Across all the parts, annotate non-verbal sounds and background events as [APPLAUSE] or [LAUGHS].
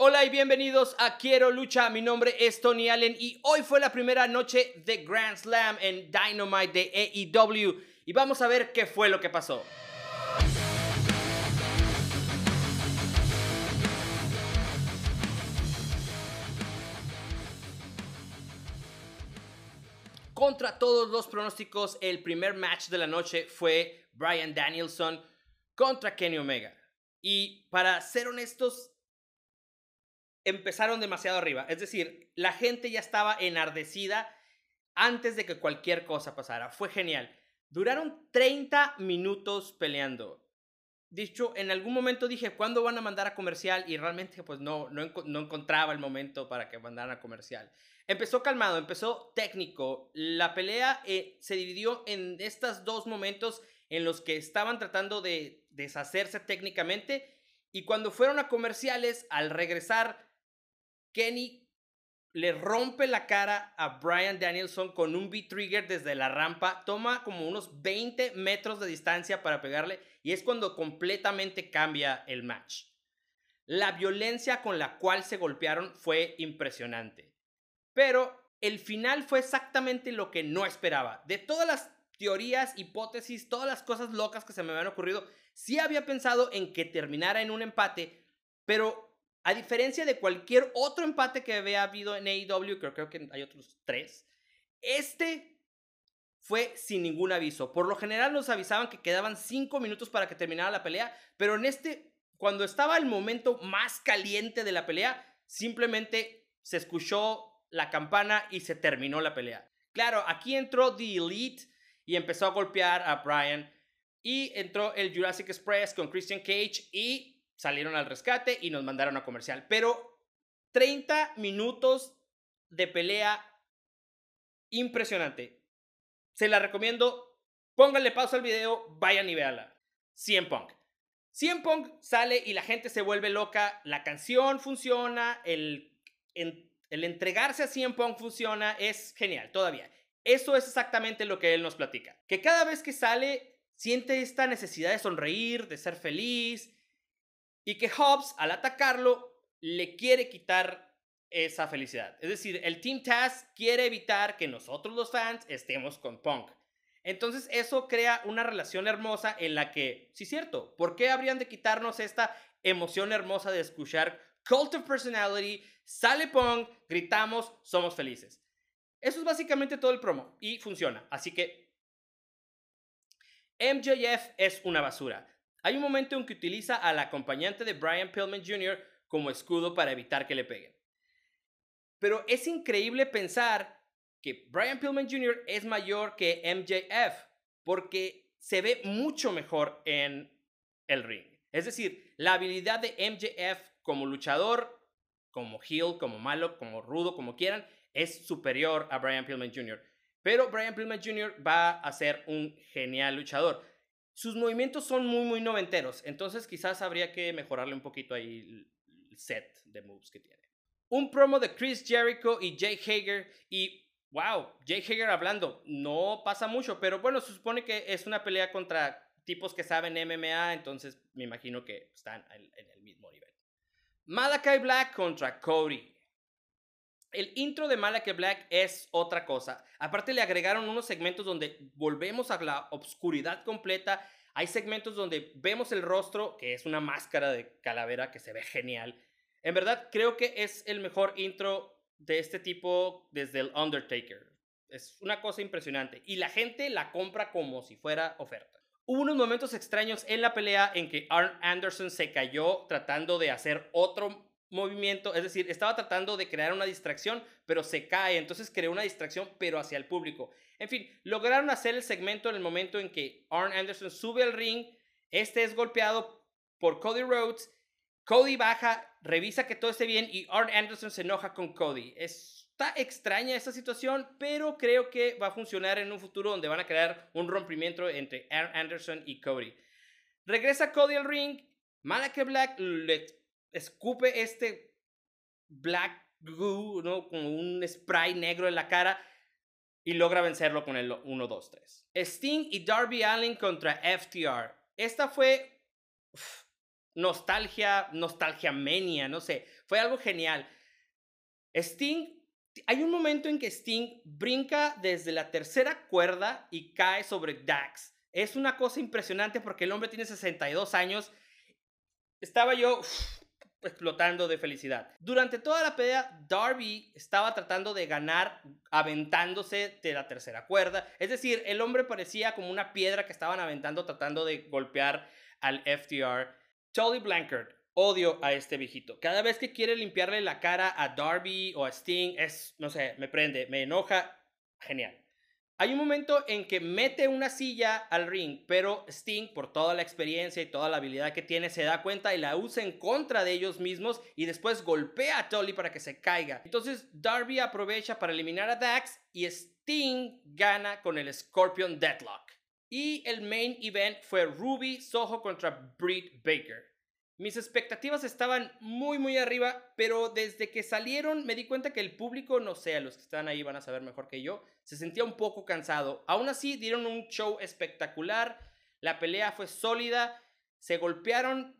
Hola y bienvenidos a Quiero Lucha. Mi nombre es Tony Allen y hoy fue la primera noche de Grand Slam en Dynamite de AEW y vamos a ver qué fue lo que pasó. Contra todos los pronósticos, el primer match de la noche fue Brian Danielson contra Kenny Omega. Y para ser honestos, empezaron demasiado arriba. Es decir, la gente ya estaba enardecida antes de que cualquier cosa pasara. Fue genial. Duraron 30 minutos peleando. Dicho, en algún momento dije, ¿cuándo van a mandar a comercial? Y realmente pues no, no, encontraba el momento para que mandaran a comercial. Empezó calmado, empezó técnico. La pelea eh, se dividió en estos dos momentos en los que estaban tratando de deshacerse técnicamente. Y cuando fueron a comerciales, al regresar, Kenny le rompe la cara a Brian Danielson con un B-Trigger desde la rampa, toma como unos 20 metros de distancia para pegarle y es cuando completamente cambia el match. La violencia con la cual se golpearon fue impresionante, pero el final fue exactamente lo que no esperaba. De todas las teorías, hipótesis, todas las cosas locas que se me habían ocurrido, sí había pensado en que terminara en un empate, pero a diferencia de cualquier otro empate que había habido en AEW, creo, que hay otros tres, este fue sin ningún aviso. Por lo general nos avisaban que quedaban cinco minutos para que terminara la pelea, pero en este, cuando estaba el momento más caliente de la pelea, simplemente se escuchó la campana y se terminó la pelea. Claro, aquí entró The Elite y empezó a golpear a Brian. Y entró el Jurassic Express con Christian Cage y salieron al rescate y nos mandaron a comercial. Pero 30 minutos de pelea impresionante. Se la recomiendo. Pónganle pausa al video, vayan y véanla. 100 Punk. 100 Punk sale y la gente se vuelve loca. La canción funciona. El, el entregarse a 100 Punk funciona. Es genial, todavía. Eso es exactamente lo que él nos platica. Que cada vez que sale, siente esta necesidad de sonreír, de ser feliz, y que Hobbs, al atacarlo, le quiere quitar esa felicidad. Es decir, el Team Taz quiere evitar que nosotros los fans estemos con Punk. Entonces eso crea una relación hermosa en la que, sí cierto, ¿por qué habrían de quitarnos esta emoción hermosa de escuchar Cult of Personality, sale Punk, gritamos, somos felices? Eso es básicamente todo el promo y funciona. Así que MJF es una basura. Hay un momento en que utiliza al acompañante de Brian Pillman Jr. como escudo para evitar que le peguen. Pero es increíble pensar que Brian Pillman Jr. es mayor que MJF porque se ve mucho mejor en el ring. Es decir, la habilidad de MJF como luchador, como heel, como malo, como rudo, como quieran, es superior a Brian Pillman Jr. Pero Brian Pillman Jr. va a ser un genial luchador sus movimientos son muy, muy noventeros. Entonces quizás habría que mejorarle un poquito ahí el set de moves que tiene. Un promo de Chris Jericho y Jay Hager. Y wow, Jay Hager hablando. No pasa mucho, pero bueno, se supone que es una pelea contra tipos que saben MMA. Entonces me imagino que están en, el mismo nivel. Malakai Black contra Cody. El intro de Malakai Black es otra cosa. Aparte le agregaron unos segmentos donde volvemos a la obscuridad completa. Hay segmentos donde vemos el rostro, que es una máscara de calavera que se ve genial. En verdad creo que es el mejor intro de este tipo desde el Undertaker. Es una cosa impresionante. Y la gente la compra como si fuera oferta. Hubo unos momentos extraños en la pelea en que Arn Anderson se cayó tratando de hacer otro movimiento, es decir, estaba tratando de crear una distracción, pero se cae, entonces creó una distracción, pero hacia el público. En fin, lograron hacer el segmento en el momento en que Arn Anderson sube al ring, este es golpeado por Cody Rhodes, Cody baja, revisa que todo esté bien y Arn Anderson se enoja con Cody. Está extraña esta situación, pero creo que va a funcionar en un futuro donde van a crear un rompimiento entre Arn Anderson y Cody. Regresa Cody al ring, Malachi Black le escupe este black goo, ¿no? Como un spray negro en la cara y logra vencerlo con el 1, 2, 3. Sting y Darby Allin contra FTR. Esta fue nostalgia, nostalgia menia, no sé, fue algo genial. Sting, hay un momento en que Sting brinca desde la tercera cuerda y cae sobre Dax. Es una cosa impresionante porque el hombre tiene 62 años. Estaba yo explotando de felicidad. Durante toda la pelea, Darby estaba tratando de ganar aventándose de la tercera cuerda. Es decir, el hombre parecía como una piedra que estaban aventando tratando de golpear al FTR. Tully Blankard, odio a este viejito. Cada vez que quiere limpiarle la cara a Darby o a Sting, es, no sé, me prende, me enoja. Genial. Hay un momento en que mete una silla al ring, pero Sting, por toda la experiencia y toda la habilidad que tiene, se da cuenta y la usa en contra de ellos mismos y después golpea a Tully para que se caiga. Entonces Darby aprovecha para eliminar a Dax y Sting gana con el Scorpion Deadlock. Y el main event fue Ruby Soho contra Britt Baker. Mis expectativas estaban muy muy arriba, pero desde que salieron me di cuenta que el público, no sé, los que están ahí van a saber mejor que yo, se sentía un poco cansado. Aún así dieron un show espectacular, la pelea fue sólida, se golpearon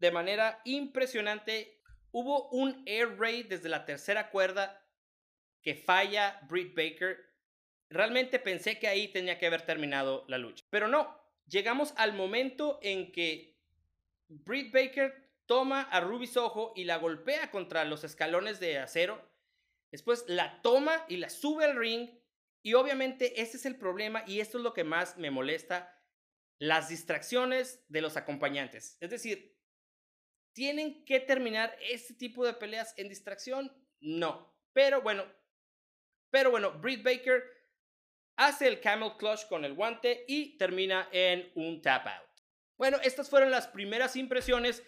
de manera impresionante. Hubo un air raid desde la tercera cuerda que falla Britt Baker. Realmente pensé que ahí tenía que haber terminado la lucha, pero no. Llegamos al momento en que Britt Baker toma a Ruby Soho y la golpea contra los escalones de acero. Después la toma y la sube al ring. Y obviamente ese es el problema y esto es lo que más me molesta. Las distracciones de los acompañantes. Es decir, ¿tienen que terminar este tipo de peleas en distracción? No. Pero bueno, pero bueno, Britt Baker hace el camel clutch con el guante y termina en un tap out. Bueno, estas fueron las primeras impresiones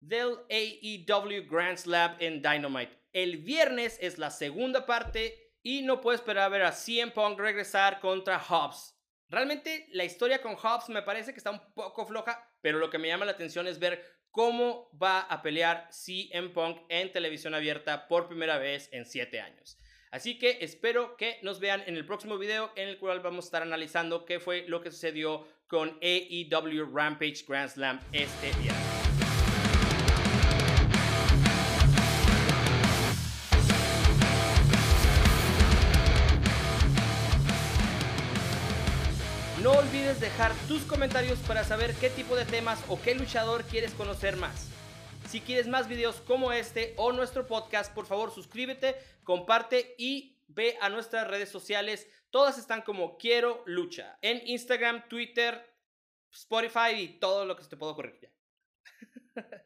del AEW Grand Slam en Dynamite. El viernes es la segunda parte y no puedo esperar a ver a CM Punk regresar contra Hobbs. Realmente la historia con Hobbs me parece que está un poco floja, pero lo que me llama la atención es ver cómo va a pelear CM Punk en televisión abierta por primera vez en 7 años. Así que espero que nos vean en el próximo video en el cual vamos a estar analizando qué fue lo que sucedió con AEW Rampage Grand Slam este día. No olvides dejar tus comentarios para saber qué tipo de temas o qué luchador quieres conocer más. Si quieres más videos como este o nuestro podcast, por favor suscríbete, comparte y ve a nuestras redes sociales. Todas están como Quiero Lucha. En Instagram, Twitter, Spotify y todo lo que se te pueda ocurrir. [LAUGHS]